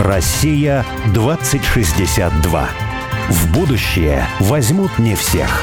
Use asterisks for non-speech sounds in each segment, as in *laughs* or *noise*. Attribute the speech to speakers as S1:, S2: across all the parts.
S1: Россия 2062. В будущее возьмут не всех.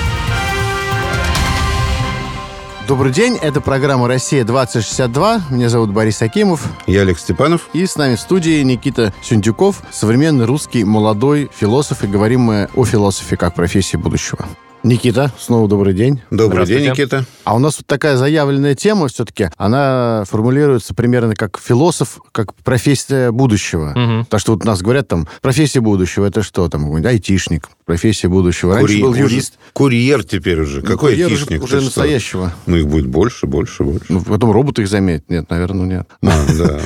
S2: Добрый день, это программа «Россия-2062». Меня зовут Борис Акимов.
S3: Я Олег Степанов.
S2: И с нами в студии Никита Сюндюков, современный русский молодой философ. И говорим мы о философии как профессии будущего. Никита, снова добрый день.
S3: Добрый день, Никита.
S2: А у нас вот такая заявленная тема все-таки, она формулируется примерно как философ, как профессия будущего. Угу. Потому что вот у нас говорят там, профессия будущего, это что там, айтишник, профессия будущего. Раньше Курьер, был юрист.
S3: Курьер теперь уже. Ну, Какой
S2: курьер
S3: айтишник?
S2: Уже, уже настоящего.
S3: Ну, их будет больше, больше, больше.
S2: Ну, потом роботы их заметят. Нет, наверное, нет. А, да,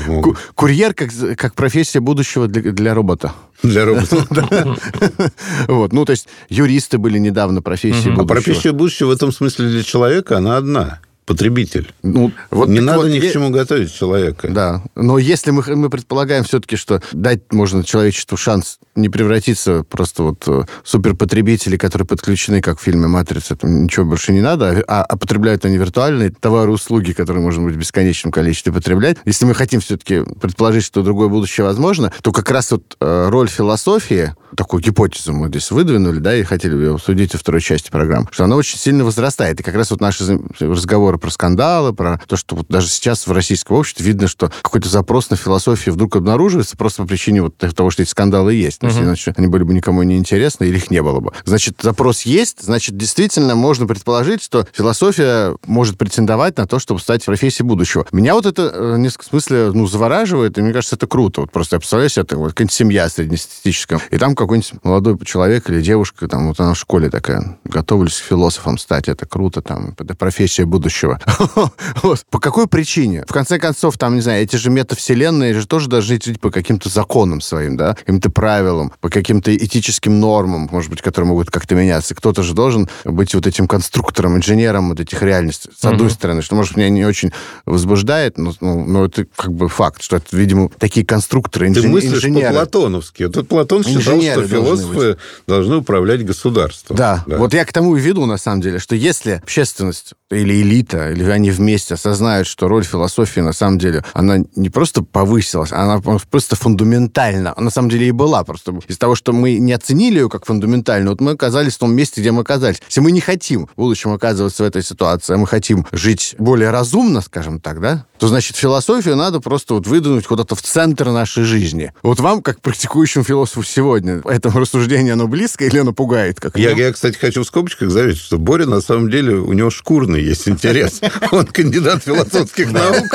S2: Курьер как, как профессия будущего для, для робота.
S3: Для роботов. *laughs*
S2: Вот, ну, то есть юристы были недавно профессией будущего.
S3: А профессия будущего в этом смысле для человека, она одна потребитель.
S2: Ну,
S3: вот, не надо вот, ни к чему готовить человека.
S2: Да, но если мы, мы предполагаем все-таки, что дать можно человечеству шанс не превратиться просто вот в суперпотребители, которые подключены, как в фильме «Матрица», там ничего больше не надо, а, а потребляют они виртуальные товары услуги, которые можно быть в бесконечном количестве потреблять. Если мы хотим все-таки предположить, что другое будущее возможно, то как раз вот э, роль философии, такую гипотезу мы здесь выдвинули, да, и хотели бы обсудить во второй части программы, что она очень сильно возрастает. И как раз вот наши разговоры про скандалы, про то, что вот даже сейчас в российском обществе видно, что какой-то запрос на философию вдруг обнаруживается просто по причине вот того, что эти скандалы есть. Uh-huh. Иначе они были бы никому не интересны или их не было бы. Значит, запрос есть, значит, действительно можно предположить, что философия может претендовать на то, чтобы стать профессией будущего. Меня вот это э, в несколько смысле ну, завораживает, и мне кажется, это круто. Вот просто я представляю себе, это вот какая-нибудь семья среднестатистическая, и там какой-нибудь молодой человек или девушка, там вот она в школе такая, готовились к философам стать, это круто, там, это профессия будущего. *laughs* По какой причине? В конце концов, там, не знаю, эти же метавселенные же тоже должны жить по каким-то законам своим, да, каким-то правилам, по каким-то этическим нормам, может быть, которые могут как-то меняться. Кто-то же должен быть вот этим конструктором, инженером вот этих реальностей. С одной стороны, что, может, меня не очень возбуждает, но, ну, но это как бы факт, что это, видимо, такие конструкторы, инжен...
S3: Ты мыслишь
S2: инженеры.
S3: по-платоновски. Вот Платон считал, инженеры что философы должны, должны управлять государством.
S2: Да. да, вот я к тому и веду, на самом деле, что если общественность или элита, или они вместе осознают, что роль философии, на самом деле, она не просто повысилась, она просто фундаментальна. На самом деле и была. Просто из-за того, что мы не оценили ее как фундаментальную, вот мы оказались в том месте, где мы оказались. Если мы не хотим в будущем оказываться в этой ситуации, а мы хотим жить более разумно, скажем так, да, то, значит, философию надо просто вот выдвинуть куда-то в центр нашей жизни. Вот вам, как практикующему философу сегодня, это рассуждение, оно близко или оно пугает? Как
S3: я, я, кстати, хочу в скобочках заметить, что Боря, на самом деле, у него шкурный есть интерес. *laughs* Он кандидат философских наук.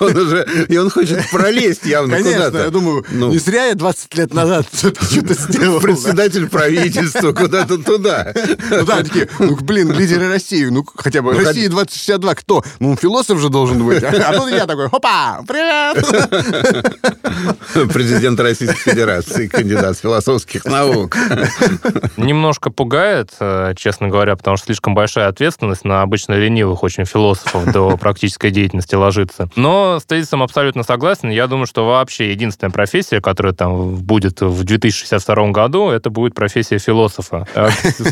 S3: Он уже... И он хочет пролезть явно куда-то.
S2: я думаю, ну. не зря я 20 лет назад *laughs* что-то сделал.
S3: Председатель правительства куда-то туда.
S2: Ну да, такие, ну, блин, лидеры России, ну, хотя бы ну, Россия 2062, кто? Ну, философ же должен быть. *laughs* А тут я такой, хопа, привет! *laughs*
S3: Президент Российской Федерации, кандидат философских наук.
S4: Немножко пугает, э, честно говоря, потому что слишком большая ответственность на обычно ленивых очень философов до *laughs* практической деятельности ложится. Но с тезисом абсолютно согласен. Я думаю, что вообще единственная профессия, которая там будет в 2062 году, это будет профессия философа.
S2: Э,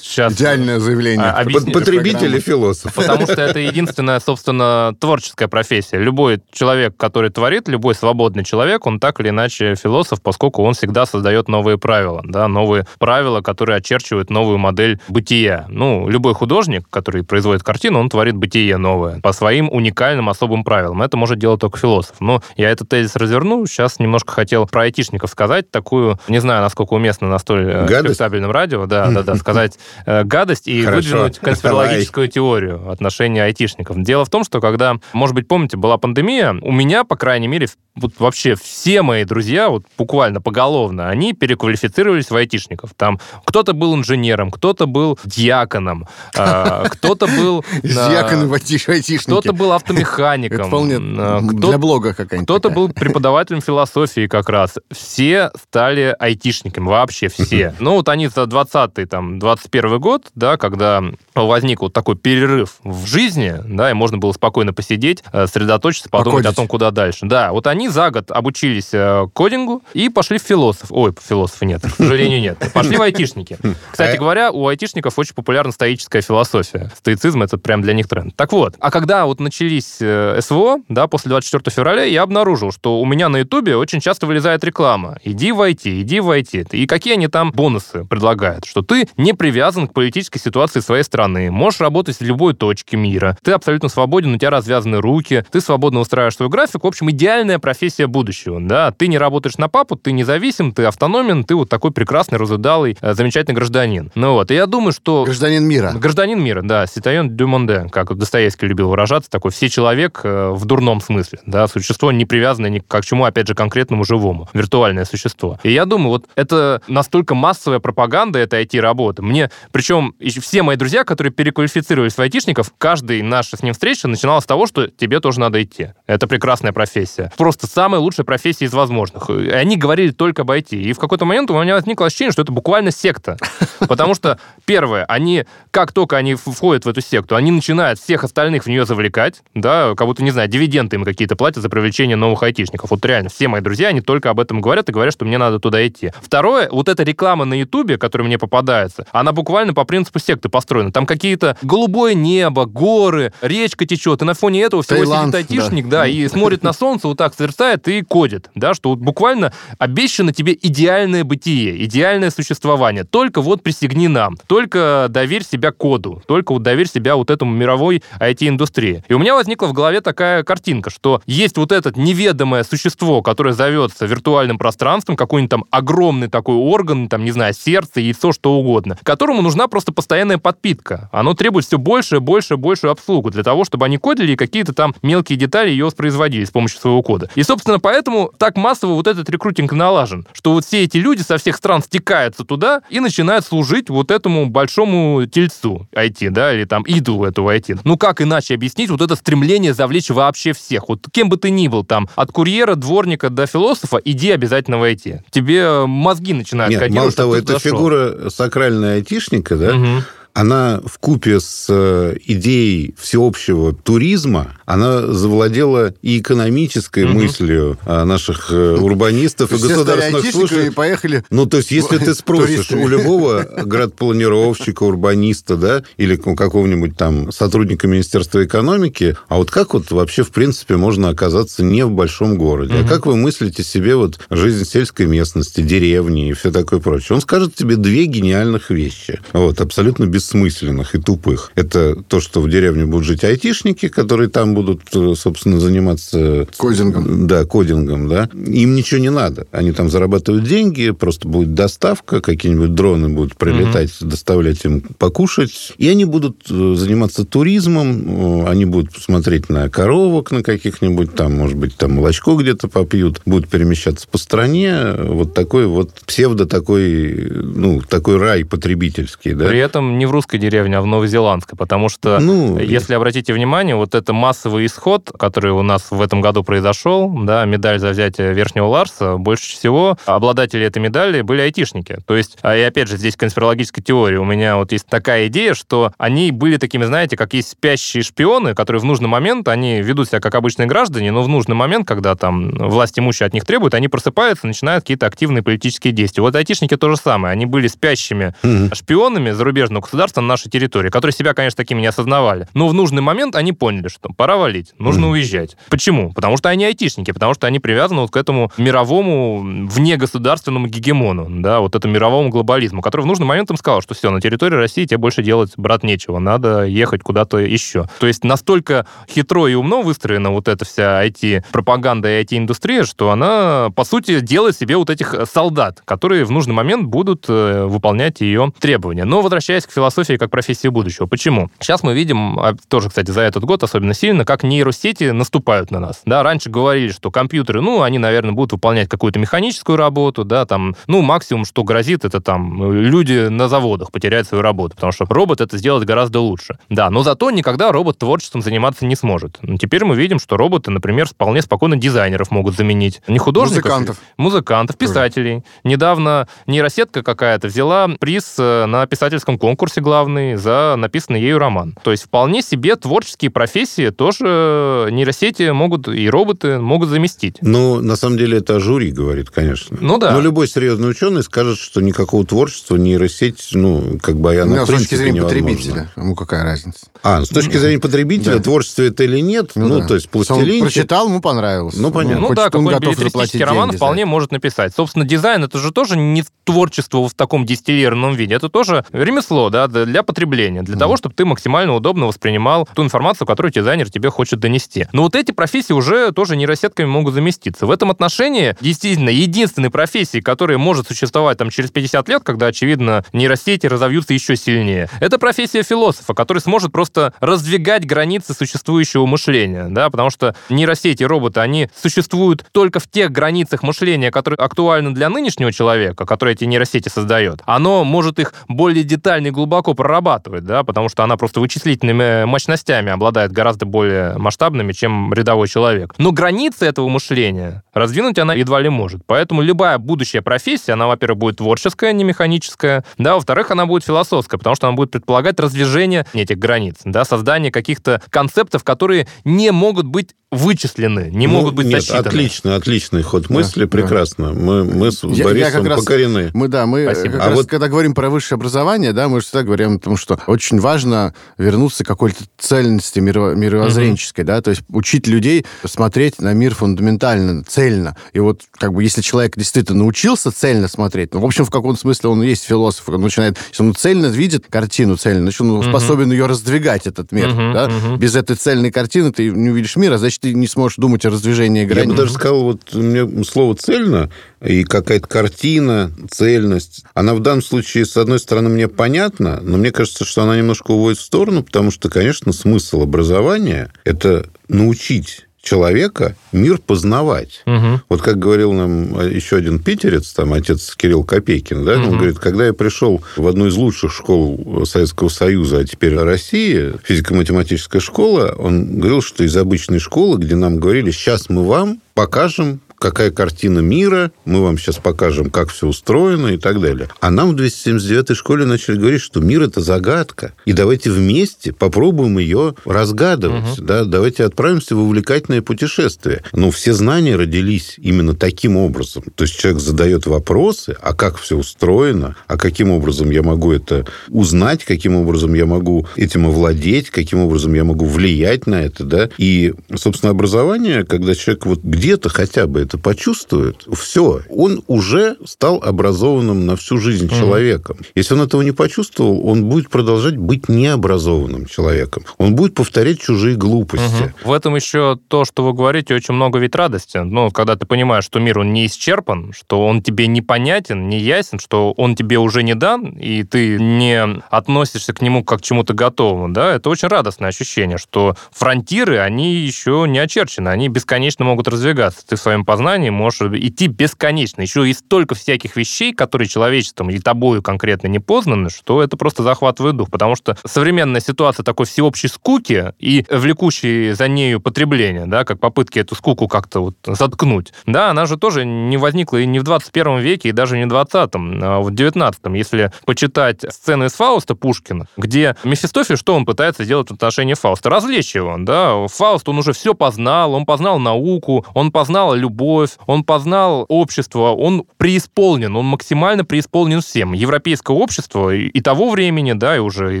S2: сейчас Идеальное заявление.
S3: Потребитель и философ.
S4: Потому что это единственная, собственно, творческая профессия. Любой человек, который творит, любой свободный человек, он так или иначе философ, поскольку он всегда создает новые правила, да, новые правила, которые очерчивают новую модель бытия. Ну, любой художник, который производит картину, он творит бытие новое по своим уникальным особым правилам. Это может делать только философ. Но я этот тезис разверну. Сейчас немножко хотел про айтишников сказать. Такую, не знаю, насколько уместно на столь э, респектабельном радио, да, да, да, *laughs* сказать э, гадость и выдвинуть конспирологическую теорию отношения айтишников. Дело в том, что когда, может быть, помните, была пандемия, у меня, по крайней мере, вот вообще все мои друзья, вот буквально поголовно, они переквалифицировались в айтишников. Там кто-то был инженером, кто-то был диаконом, а, *laughs* кто-то был...
S2: Диаконы в айтишники.
S4: Кто-то был автомехаником.
S2: вполне для блога какая-нибудь.
S4: Кто-то был преподавателем философии как раз. Все стали айтишниками, вообще все. *laughs* Ну вот они за 20-й, там, 21 год, да, когда возник вот такой перерыв в жизни, да, и можно было спокойно посидеть, сосредоточиться, подумать
S2: Покодить.
S4: о том, куда дальше. Да, вот они за год обучились э, кодингу и пошли в философ. Ой, философы нет, к сожалению, нет. Пошли в айтишники. Кстати
S3: А-
S4: говоря, у айтишников очень популярна стоическая философия. Стоицизм — это прям для них тренд. Так вот, а когда вот начались э, СВО, да, после 24 февраля, я обнаружил, что у меня на Ютубе очень часто вылезает реклама. Иди в IT, иди в IT. И какие они там бонусы предлагают? Что ты не привязан к политической ситуации своей страны, можешь работать в любой точке мира, ты абсолютно свободен, у тебя развязаны руки, ты свободно устраиваешь свой график. В общем, идеальная профессия будущего, да. Ты не работаешь на папу, ты независим, ты автономен, ты вот такой прекрасный, разудалый, э, замечательный гражданин. Ну вот, и я думаю, что...
S2: Гражданин мира.
S4: Гражданин мира, да, Ситайон дю Монде, как Достоевский любил выражаться, такой все человек э, в дурном смысле, да, существо не привязанное ни к чему, опять же, конкретному живому, виртуальное существо. И я думаю, вот это настолько массовая пропаганда этой IT-работы. Мне, причем все мои друзья, которые переквалифицировались в айтишников, каждый наша с ним встреча начиналась с того, что тебе тоже надо идти. Это прекрасная профессия. Просто самая лучшая профессия из возможных. И они говорили только об IT. И в какой-то момент у меня возникло ощущение, что это буквально секта. Потому что, первое, они, как только они входят в эту секту, они начинают всех остальных в нее завлекать, да, как будто, не знаю, дивиденды им какие-то платят за привлечение новых айтишников. Вот реально, все мои друзья, они только об этом говорят и говорят, что мне надо туда идти. Второе, вот эта реклама на Ютубе, которая мне попадается, она буквально по принципу секты построена. Там какие-то голубое небо, горы, речка течет, и на фоне этого всего
S2: Таиланд,
S4: сидит айтишник, да, и смотрит на солнце, вот так сверстает и кодит, да, что вот буквально обещано тебе идеальное бытие, идеальное существование. Только вот присягни нам, только доверь себя коду, только вот доверь себя вот этому мировой IT-индустрии. И у меня возникла в голове такая картинка, что есть вот это неведомое существо, которое зовется виртуальным пространством, какой-нибудь там огромный такой орган, там, не знаю, сердце, яйцо, что угодно, которому нужна просто постоянная подпитка. Оно требует все больше, больше, большую обслугу для того, чтобы они кодили и какие-то там мелкие детали ее воспроизводили с помощью своего кода. И, собственно, поэтому так массово вот этот рекрутинг налажен, что вот все эти люди со всех стран стекаются туда и начинают служить вот этому большому тельцу IT, да, или там идолу этого IT. Ну, как иначе объяснить вот это стремление завлечь вообще всех? Вот кем бы ты ни был там, от курьера, дворника до философа, иди обязательно в IT. Тебе мозги начинают
S3: Нет,
S4: кодировать,
S3: мало того, эта
S4: зашел.
S3: фигура сакральная айтишника, да,
S4: Мгм.
S3: Она в купе с э, идеей всеобщего туризма, она завладела и экономической
S4: Мгм.
S3: мыслью а, наших э, урбанистов и государственных
S2: айтишниками и
S3: служащих.
S2: поехали.
S3: Ну, то есть, если ты *laughs* спросишь у любого градпланировщика, урбаниста, да, или какого-нибудь там сотрудника Министерства экономики, а вот как вот вообще, в принципе, можно оказаться не в большом городе? А как вы мыслите себе вот жизнь сельской местности, деревни и все такое прочее? Он скажет тебе две гениальных вещи, вот, абсолютно бессмысленных и тупых. Это то, что в деревне будут жить айтишники, которые там будут, э, собственно, заниматься
S2: Кодингом.
S3: да, кодингом, да. Им ничего не надо. Они там зарабатывают деньги, просто будет доставка, какие-нибудь дроны будут прилетать, доставлять им покушать. И они будут э, заниматься туризмом, э, они будут смотреть на коровок на каких-нибудь, там, может быть, там молочко где-то попьют, будут перемещаться по стране. Вот такой вот псевдо такой, ну, такой рай потребительский, да.
S4: При этом не в русской деревне, а в новозеландской, потому что,
S3: Ну,
S4: если обратите внимание, вот это массовый исход, который у нас в этом году произошел, да, медаль за взятие Верхнего Ларса, больше всего обладатели этой медали были айтишники. То есть, а и опять же, здесь конспирологическая теория. У меня вот есть такая идея, что они были такими, знаете, как есть спящие шпионы, которые в нужный момент, они ведут себя как обычные граждане, но в нужный момент, когда там власть имущие от них требует, они просыпаются, начинают какие-то активные политические действия. Вот айтишники то же самое. Они были спящими
S3: Мгм.
S4: шпионами зарубежного государства на нашей территории, которые себя, конечно, такими не осознавали. Но в нужный момент они поняли, что пора валить, нужно уезжать. Почему? Потому что они айтишники, потому что они привязаны вот к этому мировому внегосударственному гегемону, да, вот этому мировому глобализму, который в нужный момент им сказал, что все, на территории России тебе больше делать, брат, нечего, надо ехать куда-то еще. То есть настолько хитро и умно выстроена вот эта вся IT-пропаганда и IT-индустрия, что она, по сути, делает себе вот этих солдат, которые в нужный момент будут э, выполнять ее требования. Но возвращаясь к философии как профессии будущего. Почему? Сейчас мы видим, а, тоже, кстати, за этот год особенно сильно, как нейросети наступают на нас. Да, раньше говорили, что компьютеры, ну, они, наверное, будут выполнять какую-то механическую работу, да, там, ну, максимум, что грозит, это там люди на заводах потеряют свою работу, потому что робот это сделает гораздо лучше. Да, но зато никогда робот творчеством заниматься не сможет. Ну, Теперь мы видим, что роботы, например, вполне спокойно дизайнеров могут заменить. Не художников.
S2: Музыкантов.
S4: Музыкантов, писателей. Недавно нейросетка какая-то взяла приз э, на писательском конкурсе конкурсе главный за написанный ею роман. То есть вполне себе творческие профессии тоже нейросети могут и роботы могут заместить.
S3: Ну, на самом деле, это жюри говорит, конечно.
S4: Ну да.
S3: Но любой серьезный ученый скажет, что никакого творчества нейросеть, ну, как бы она
S2: Ну, с точки
S3: принципе
S2: зрения
S3: невозможна.
S2: потребителя. Ему какая разница?
S3: А, с точки зрения потребителя,
S2: Да.
S3: творчество это или нет, ну,
S2: да.
S3: то есть
S2: Он
S3: пластилин...
S2: прочитал, ему понравилось.
S3: Ну, понятно.
S4: Ну
S2: хочет,
S4: да,
S2: он
S4: какой-нибудь
S2: готов
S4: билетристический роман
S2: деньги
S4: вполне
S2: это.
S4: может написать. Собственно, дизайн это же тоже не творчество в таком дистиллированном виде. Это тоже ремесло, да, для потребления, для того, чтобы ты максимально удобно воспринимал ту информацию, которую дизайнер тебе хочет донести. Но вот эти профессии уже тоже нейросетками могут заместиться. В этом отношении, действительно, единственной профессией, которая может существовать там через 50 лет, когда, очевидно, нейросети разовьются еще сильнее, это профессия философа, который сможет просто раздвигать границы существующего мышления, да, потому что нейросети, роботы, они существуют только в тех границах мышления, которые актуальны для нынешнего человека, который эти нейросети создает. Оно может их более детально и глубоко прорабатывать, да, потому что она просто вычислительными мощностями обладает гораздо более масштабными, чем рядовой человек. Но границы этого мышления раздвинуть она едва ли может. Поэтому любая будущая профессия, она, во-первых, будет творческая, а не механическая, да, во-вторых, она будет философская, потому что она будет предполагать раздвижение этих границ, да, создание каких-то концептов, которые не могут быть вычислены, не
S3: Ну,
S4: могут быть
S3: нет,
S4: засчитаны.
S3: отлично, отличный ход мысли,
S2: да.
S3: прекрасно. Мы, мы с
S2: Я- я
S3: Борисом
S2: как раз-
S3: покорены.
S2: Мы, да, мы
S4: Спасибо.
S2: как
S3: А
S2: раз,
S3: вот-
S2: когда говорим про высшее образование, да, мы всегда говорим о том, что очень важно вернуться к какой-то цельности миро- мировоззренческой, да, то есть учить людей смотреть на мир фундаментально, цельно. И вот, как бы, если человек действительно научился цельно смотреть, ну, в общем, в каком-то смысле он и есть философ, он начинает, если он цельно видит картину цельно, значит, он способен ее раздвигать, этот мир,
S4: Мгм,
S2: да.
S4: мгм.
S2: Без этой цельной картины ты не увидишь мира, значит, ты не сможешь думать о раздвижении
S3: Я бы
S2: границ.
S3: даже сказал, вот мне слово «цельно» и какая-то картина, цельность, она в данном случае, с одной стороны, мне понятна, но мне кажется, что она немножко уводит в сторону, потому что, конечно, смысл образования – это научить человека мир познавать.
S4: Мгм.
S3: Вот как говорил нам э, еще один питерец, там, отец Кирилл Копейкин, да, он
S4: Мгм.
S3: говорит, когда я пришел в одну из лучших школ Советского Союза, а теперь России, физико-математическая школа, он говорил, что из обычной школы, где нам говорили, сейчас мы вам покажем, какая картина мира, мы вам сейчас покажем, как все устроено и так далее. А нам в 279-й школе начали говорить, что мир – это загадка, и давайте вместе попробуем ее разгадывать, да, давайте отправимся в увлекательное путешествие. Но все знания родились именно таким образом. То есть человек задает вопросы, а как все устроено, а каким образом я могу это узнать, каким образом я могу этим овладеть, каким образом я могу влиять на это, да. И, собственно, образование, когда человек вот где-то хотя бы это почувствует, все, он уже стал образованным на всю жизнь человеком. Если он этого не почувствовал, он будет продолжать быть необразованным человеком. Он будет повторять чужие глупости.
S4: Мгм. В этом еще то, что вы говорите, очень много ведь радости. Ну, когда ты понимаешь, что мир, он не исчерпан, что он тебе непонятен, не ясен, что он тебе уже не дан, и ты не относишься к нему как к чему-то готовому, да, это очень радостное ощущение, что фронтиры, они еще не очерчены, они бесконечно могут раздвигаться. Ты в своем познании можешь идти бесконечно. Еще и столько всяких вещей, которые человечеством и тобою конкретно не познаны, что это просто захватывает дух. Потому что современная ситуация такой всеобщей скуки и влекущей за нею потребления, да, как попытки эту скуку как-то вот заткнуть, да, она же тоже не возникла и не в 21 веке, и даже не в 20-м, а в 19-м. Если почитать сцены из Фауста Пушкина, где Мефистофель, что он пытается сделать в отношении Фауста? Развлечь его, да. Фауст, он уже все познал, он познал науку, он познал любовь, он познал общество, он преисполнен, он максимально преисполнен всем. Европейское общество и, того времени, да, и уже и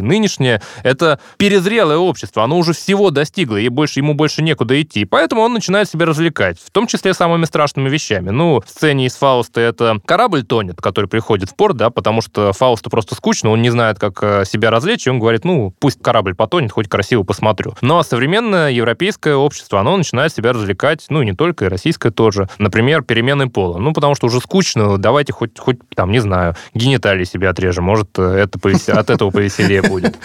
S4: нынешнее, это перезрелое общество, оно уже всего достигло, и больше, ему больше некуда идти. Поэтому он начинает себя развлекать, в том числе самыми страшными вещами. Ну, в сцене из Фауста это корабль тонет, который приходит в порт, да, потому что Фаусту просто скучно, он не знает, как э, себя развлечь, и он говорит, ну, пусть корабль потонет, хоть красиво посмотрю. Но современное европейское общество, оно начинает себя развлекать, ну, и не только, и российское тоже. Например, перемены пола. Ну, потому что уже скучно, давайте хоть, хоть там, не знаю, гениталии себе отрежем, может, это повесе- от этого повеселее будет.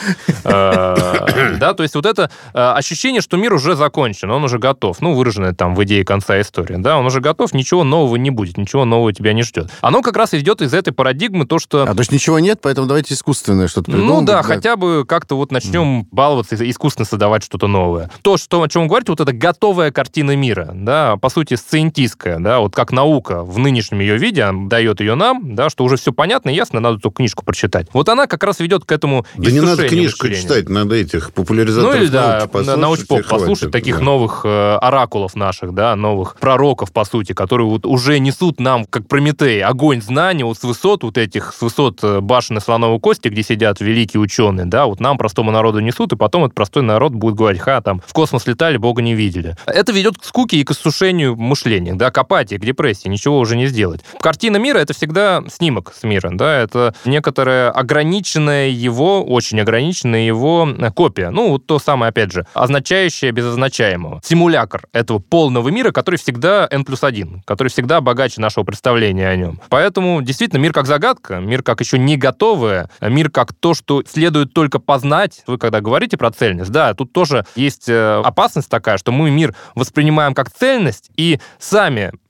S4: Э, *laughs* Да, то есть вот это э, ощущение, что мир уже закончен, он уже готов, ну, выраженное там в идее конца истории, да, он уже готов, ничего нового не будет, ничего нового тебя не ждет. Оно как раз идет из этой парадигмы, то, что
S2: А то есть ничего нет, поэтому давайте искусственное что-то
S4: ну да, хотя бы как-то вот начнем баловаться, искусственно создавать что-то новое. То, что, о чем вы говорите, вот это готовая картина мира, да, по сути, сциентизм. Абсолютистская, да, вот как наука в нынешнем ее виде дает ее нам, да, что уже все понятно и ясно, надо эту книжку прочитать. Вот она как раз ведет к этому
S3: Да не надо книжку мышления. читать, надо этих популяризаторов
S4: Ну или, да, научпоп послушать, таких да. новых э, оракулов наших, да, новых пророков, по сути, которые вот уже несут нам, как Прометей, огонь знаний вот с высот вот этих, с высот э, башен и слоновой кости, где сидят великие ученые, да, вот нам, простому народу, несут, и потом этот простой народ будет говорить, ха, там, в космос летали, Бога не видели. Это ведет к скуке и к иссушению мышления, да, к апатии, к депрессии, ничего уже не сделать. Картина мира — это всегда снимок с мира, да, это некоторая ограниченная его, очень ограниченная его копия. Ну, вот то самое, опять же, означающее без означаемого. Симулятор этого полного мира, который всегда n плюс 1, который всегда богаче нашего представления о нем. Поэтому, действительно, мир как загадка, мир как еще не готовое, мир как то, что следует только познать. Вы когда говорите про цельность, да, тут тоже есть э, опасность такая, что мы мир воспринимаем как цельность, и сами,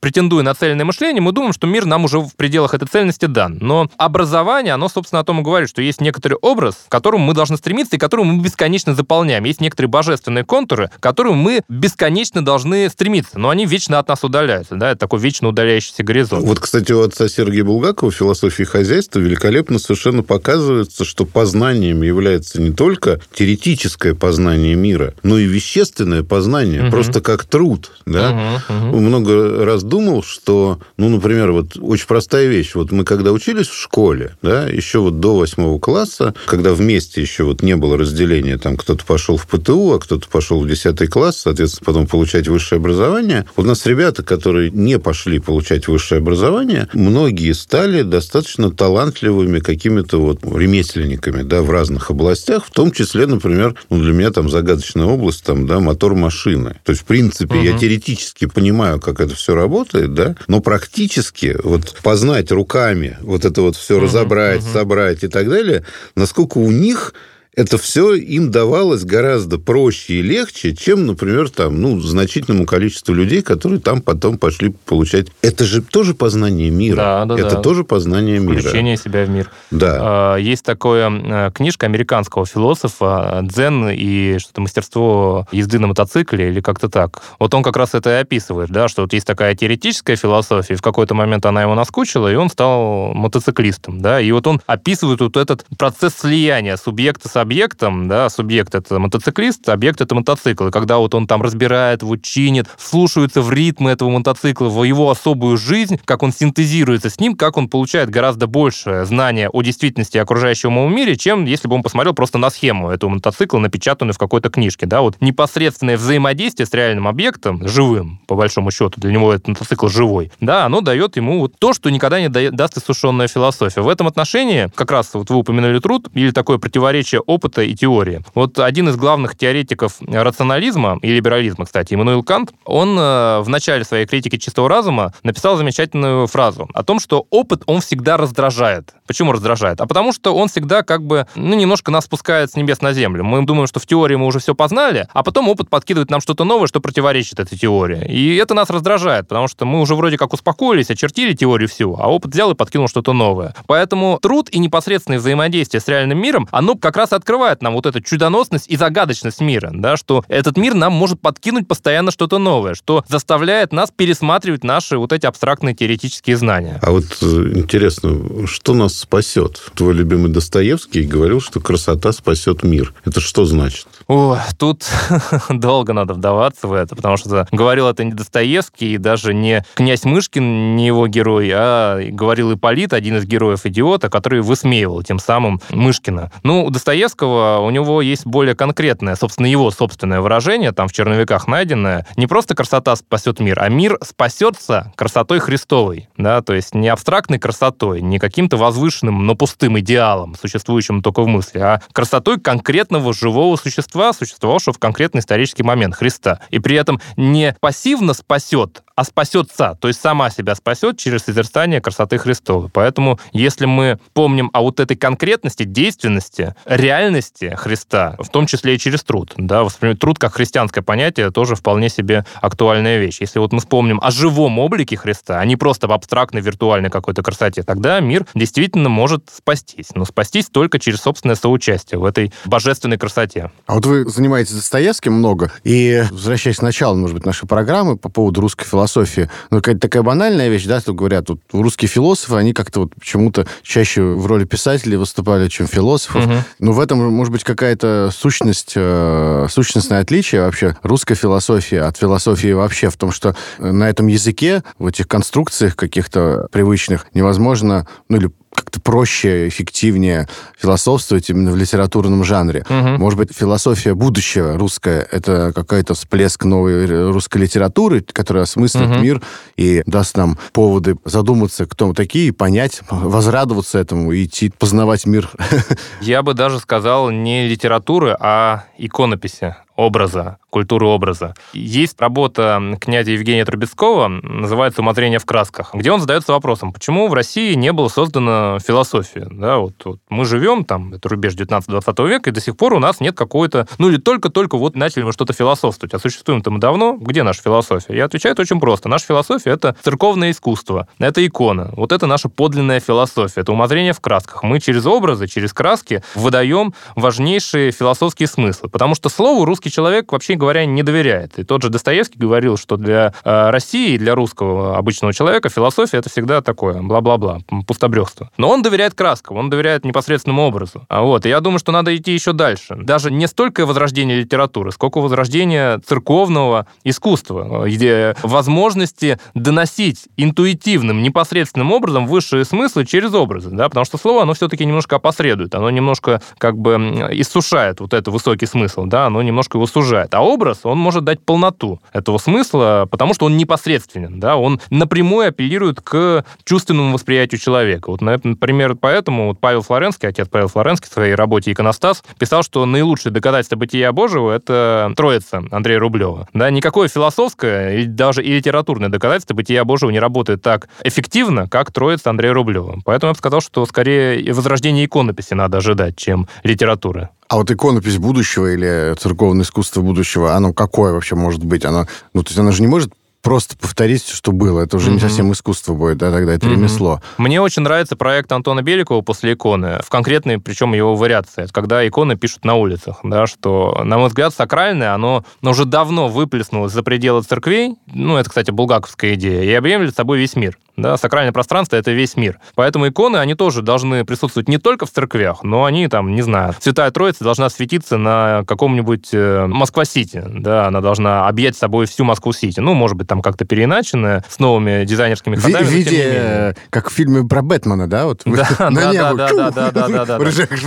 S4: претендуя на цельное мышление, мы думаем, что мир нам уже в пределах этой цельности дан. Но образование, оно, собственно, о том и говорит, что есть некоторый образ, к которому мы должны стремиться и который мы бесконечно заполняем. Есть некоторые божественные контуры, к которым мы бесконечно должны стремиться, но они вечно от нас удаляются. Да? Это такой вечно удаляющийся горизонт.
S3: Вот, кстати, у отца Сергея Булгакова в «Философии хозяйства» великолепно совершенно показывается, что познанием является не только теоретическое познание мира, но и вещественное познание, угу. просто как труд. Да? Угу, угу. Много раз думал, что, ну, например, вот очень простая вещь. Вот мы когда учились в школе, да, еще вот до восьмого класса, когда вместе еще вот не было разделения, там кто-то пошел в ПТУ, а кто-то пошел в десятый класс, соответственно, потом получать высшее образование. У нас ребята, которые не пошли получать высшее образование, многие стали достаточно талантливыми какими-то вот ремесленниками, да, в разных областях, в том числе, например, ну, для меня там загадочная область, там, да, мотор машины. То есть, в принципе, угу. я теоретически понимаю, как это все работает, да, но практически вот познать руками вот это вот все угу, разобрать, угу. собрать и так далее, насколько у них это все им давалось гораздо проще и легче, чем, например, там, ну, значительному количеству людей, которые там потом пошли получать. Это же тоже познание мира. Да, да, это да. тоже познание мира.
S4: Включение себя в мир.
S3: Да.
S4: А, есть такая э, книжка американского философа «Дзен и что-то мастерство езды на мотоцикле» или как-то так. Вот он как раз это и описывает, да, что вот есть такая теоретическая философия, и в какой-то момент она ему наскучила, и он стал мотоциклистом, да, и вот он описывает вот этот процесс слияния субъекта с объектом, да, субъект это мотоциклист, объект это мотоцикл. И когда вот он там разбирает, вот чинит, слушается в ритмы этого мотоцикла, в его особую жизнь, как он синтезируется с ним, как он получает гораздо больше знания о действительности окружающего ему мире, чем если бы он посмотрел просто на схему этого мотоцикла, напечатанную в какой-то книжке. Да, вот непосредственное взаимодействие с реальным объектом, живым, по большому счету, для него этот мотоцикл живой, да, оно дает ему вот то, что никогда не даст иссушенная философия. В этом отношении, как раз вот вы упомянули труд, или такое противоречие опыта и теории. Вот один из главных теоретиков рационализма и либерализма, кстати, Иммануил Кант, он э, в начале своей критики чистого разума написал замечательную фразу о том, что опыт, он всегда раздражает. Почему раздражает? А потому что он всегда как бы, ну, немножко нас спускает с небес на землю. Мы думаем, что в теории мы уже все познали, а потом опыт подкидывает нам что-то новое, что противоречит этой теории. И это нас раздражает, потому что мы уже вроде как успокоились, очертили теорию всю, а опыт взял и подкинул что-то новое. Поэтому труд и непосредственное взаимодействие с реальным миром, оно как раз открывает нам вот эту чудоносность и загадочность мира, да, что этот мир нам может подкинуть постоянно что-то новое, что заставляет нас пересматривать наши вот эти абстрактные теоретические знания.
S3: А вот э, интересно, что нас спасет? Твой любимый Достоевский говорил, что красота спасет мир. Это что значит?
S4: О, тут *laughs* долго надо вдаваться в это, потому что говорил это не Достоевский, и даже не князь Мышкин, не его герой, а говорил Ипполит, один из героев идиота, который высмеивал тем самым Мышкина. Ну, у Достоевского у него есть более конкретное, собственно, его собственное выражение, там в черновиках найденное. Не просто красота спасет мир, а мир спасется красотой Христовой, да, то есть не абстрактной красотой, не каким-то возвышенным, но пустым идеалом, существующим только в мысли, а красотой конкретного живого существа, существовавшего в конкретный исторический момент Христа. И при этом не пассивно спасет, а спасется, то есть сама себя спасет через созерцание красоты Христовой. Поэтому, если мы помним о вот этой конкретности, действенности, реальности Христа, в том числе и через труд, да, воспринимать труд как христианское понятие тоже вполне себе актуальная вещь. Если вот мы вспомним о живом облике Христа, а не просто в абстрактной виртуальной какой-то красоте, тогда мир действительно может спастись. Но спастись только через собственное соучастие в этой божественной красоте.
S2: А вот вы занимаетесь Достоевским много, и, возвращаясь к началу, может быть, нашей программы по поводу русской философии, философии. Ну, какая-то такая банальная вещь, да, тут говорят, вот русские философы, они как-то вот почему-то чаще в роли писателей выступали, чем философов.
S4: Мгм.
S2: Но в этом может быть какая-то сущность, э, сущностное отличие вообще русской философии от философии вообще в том, что на этом языке, в этих конструкциях каких-то привычных невозможно, ну или как-то проще, эффективнее философствовать именно в литературном жанре.
S4: Мгм.
S2: Может быть, философия будущего русская — это какой-то всплеск новой русской литературы, которая осмыслит
S4: Мгм.
S2: мир и даст нам поводы задуматься, кто мы такие, понять, возрадоваться этому и идти познавать мир. *laughs*
S4: Я бы даже сказал не литературы, а иконописи образа, культуры образа. Есть работа князя Евгения Трубецкого, называется «Умозрение в красках», где он задается вопросом, почему в России не было создано философия. Да, вот, вот мы живем, там, это рубеж 19-20 века, и до сих пор у нас нет какой-то... Ну, или только-только вот начали мы что-то философствовать. А существуем-то мы давно. Где наша философия? Я отвечаю это очень просто. Наша философия — это церковное искусство, это икона. Вот это наша подлинная философия, это умозрение в красках. Мы через образы, через краски выдаем важнейшие философские смыслы. Потому что слову русский человек, вообще говоря, не доверяет. И тот же Достоевский говорил, что для э, России, для русского обычного человека философия это всегда такое, бла-бла-бла, пустобрехство. Но он доверяет краскам, он доверяет непосредственному образу. А вот, и я думаю, что надо идти еще дальше. Даже не столько возрождение литературы, сколько возрождение церковного искусства, э, где возможности доносить интуитивным, непосредственным образом высшие смыслы через образы, да, потому что слово, оно все-таки немножко опосредует, оно немножко как бы иссушает вот этот высокий смысл, да, оно немножко его сужает. А образ, он может дать полноту этого смысла, потому что он непосредственен, да, он напрямую апеллирует к чувственному восприятию человека. Вот, на- например, поэтому вот Павел Флоренский, отец Павел Флоренский в своей работе «Иконостас» писал, что наилучшее доказательство бытия Божьего — это Троица Андрея Рублева. Да, никакое философское и даже и литературное доказательство бытия Божьего не работает так эффективно, как Троица Андрея Рублева. Поэтому я бы сказал, что скорее возрождение иконописи надо ожидать, чем литературы.
S2: А вот иконопись будущего или церковное искусство будущего, оно какое вообще может быть? Оно, ну, то есть оно же не может просто повторить, что было. Это уже не
S4: Мгм.
S2: совсем искусство будет, да, тогда это
S4: Мгм.
S2: ремесло.
S4: Мне очень нравится проект Антона Беликова после иконы, в конкретной, причем его вариации. Это когда иконы пишут на улицах, да, что, на мой взгляд, сакральное, оно уже давно выплеснулось за пределы церквей, ну, это, кстати, булгаковская идея, и объемлет собой весь мир. Да, сакральное пространство — это весь мир. Поэтому иконы, они тоже должны присутствовать не только в церквях, но они там, не знаю, Святая Троица должна светиться на каком-нибудь э, Москва-Сити, да, она должна объять собой всю Москву-Сити. Ну, может быть, там как-то переиначенная, с новыми дизайнерскими ходами,
S2: в виде, э, как в фильме про Бэтмена, да? Вот
S4: Да, *laughs*
S2: на
S4: да,
S2: небо.
S4: да, да, да, да, да, *laughs* да, да.
S2: Прожектор.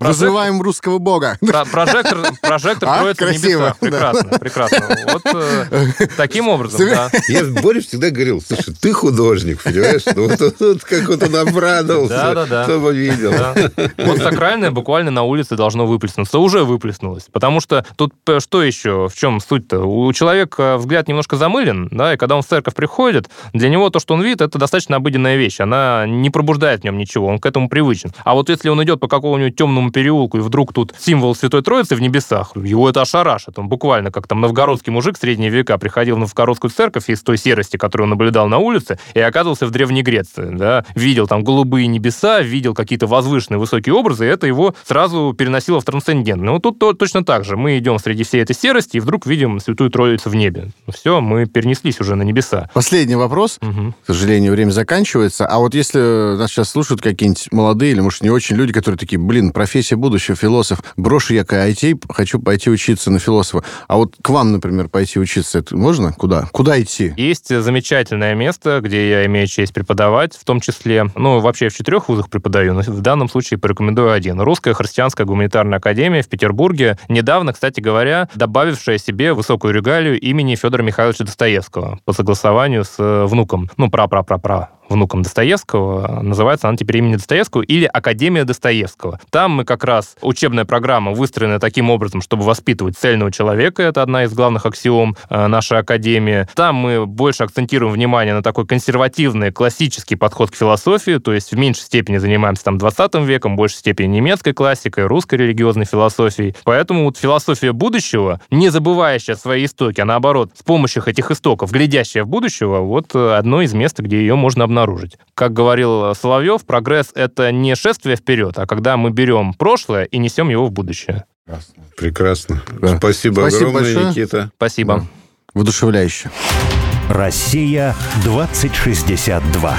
S2: Вызываем русского бога. *laughs*
S4: Про- Прожектор, прожектор
S2: А,
S4: кроется в
S2: да.
S4: Прекрасно, прекрасно. Вот э, таким образом, да.
S3: Я Боря всегда говорил, слушай, ты художник, понимаешь? Ну, вот, вот, вот как вот он обрадовался,
S4: Да-да-да.
S3: кто бы видел.
S4: Да. Вот сакральное буквально на улице должно выплеснуться. Уже выплеснулось. Потому что тут э, что еще? В чем суть-то? У человека взгляд немножко замылен, да, и когда он в церковь приходит, для него то, что он видит, это достаточно обыденная вещь. Она не пробуждает в нем ничего, он к этому привычен. А вот если он идет по какому-нибудь темному переулку, и вдруг тут символ Святой Троицы в небесах, его это ошарашит. Он буквально, как там новгородский мужик в средние века приходил в новгородскую церковь из той серости, которую он наблюдал на улице, и оказывался в Древней Греции, да, видел там голубые небеса, видел какие-то возвышенные высокие образы, и это его сразу переносило в трансцендент. Ну, тут то- точно так же. Мы идем среди всей этой серости, и вдруг видим Святую Троицу в небе. Все, мы перенеслись уже на небеса.
S2: Последний вопрос.
S4: Мгм.
S2: К сожалению, время заканчивается. А вот если нас сейчас слушают какие-нибудь молодые или, может, не очень люди, которые такие, блин, профессия будущего, философ, брошу я IT, хочу пойти учиться на философа. А вот к вам, например, пойти учиться, это можно? Куда? Куда идти?
S4: Есть замечательное место, где я имею честь преподавать, в том числе, ну, вообще в четырех вузах преподаю, но в данном случае порекомендую один. Русская христианская гуманитарная академия в Петербурге, недавно, кстати говоря, добавившая себе высокую регалию имени Федора Михайловича Достоевского по согласованию с э, внуком, ну, пра-пра-пра-пра внуком Достоевского, называется она теперь имени Достоевского или Академия Достоевского. Там мы как раз, учебная программа выстроена таким образом, чтобы воспитывать цельного человека, это одна из главных аксиом э, нашей Академии. Там мы больше акцентируем внимание на такой консервативный, классический подход к философии, то есть в меньшей степени занимаемся там 20 веком, в большей степени немецкой классикой, русской религиозной философией. Поэтому вот философия будущего, не забывающая свои истоки, а наоборот, с помощью этих истоков, глядящая в будущего, вот э, одно из мест, где ее можно обнаружить. Как говорил Соловьев, прогресс — это не шествие вперед, а когда мы берем прошлое и несем его в будущее.
S3: Прекрасно.
S2: Да.
S3: Спасибо,
S2: Спасибо
S3: огромное,
S2: большое.
S3: Никита.
S4: Спасибо.
S2: Воодушевляюще.
S1: Россия 2062.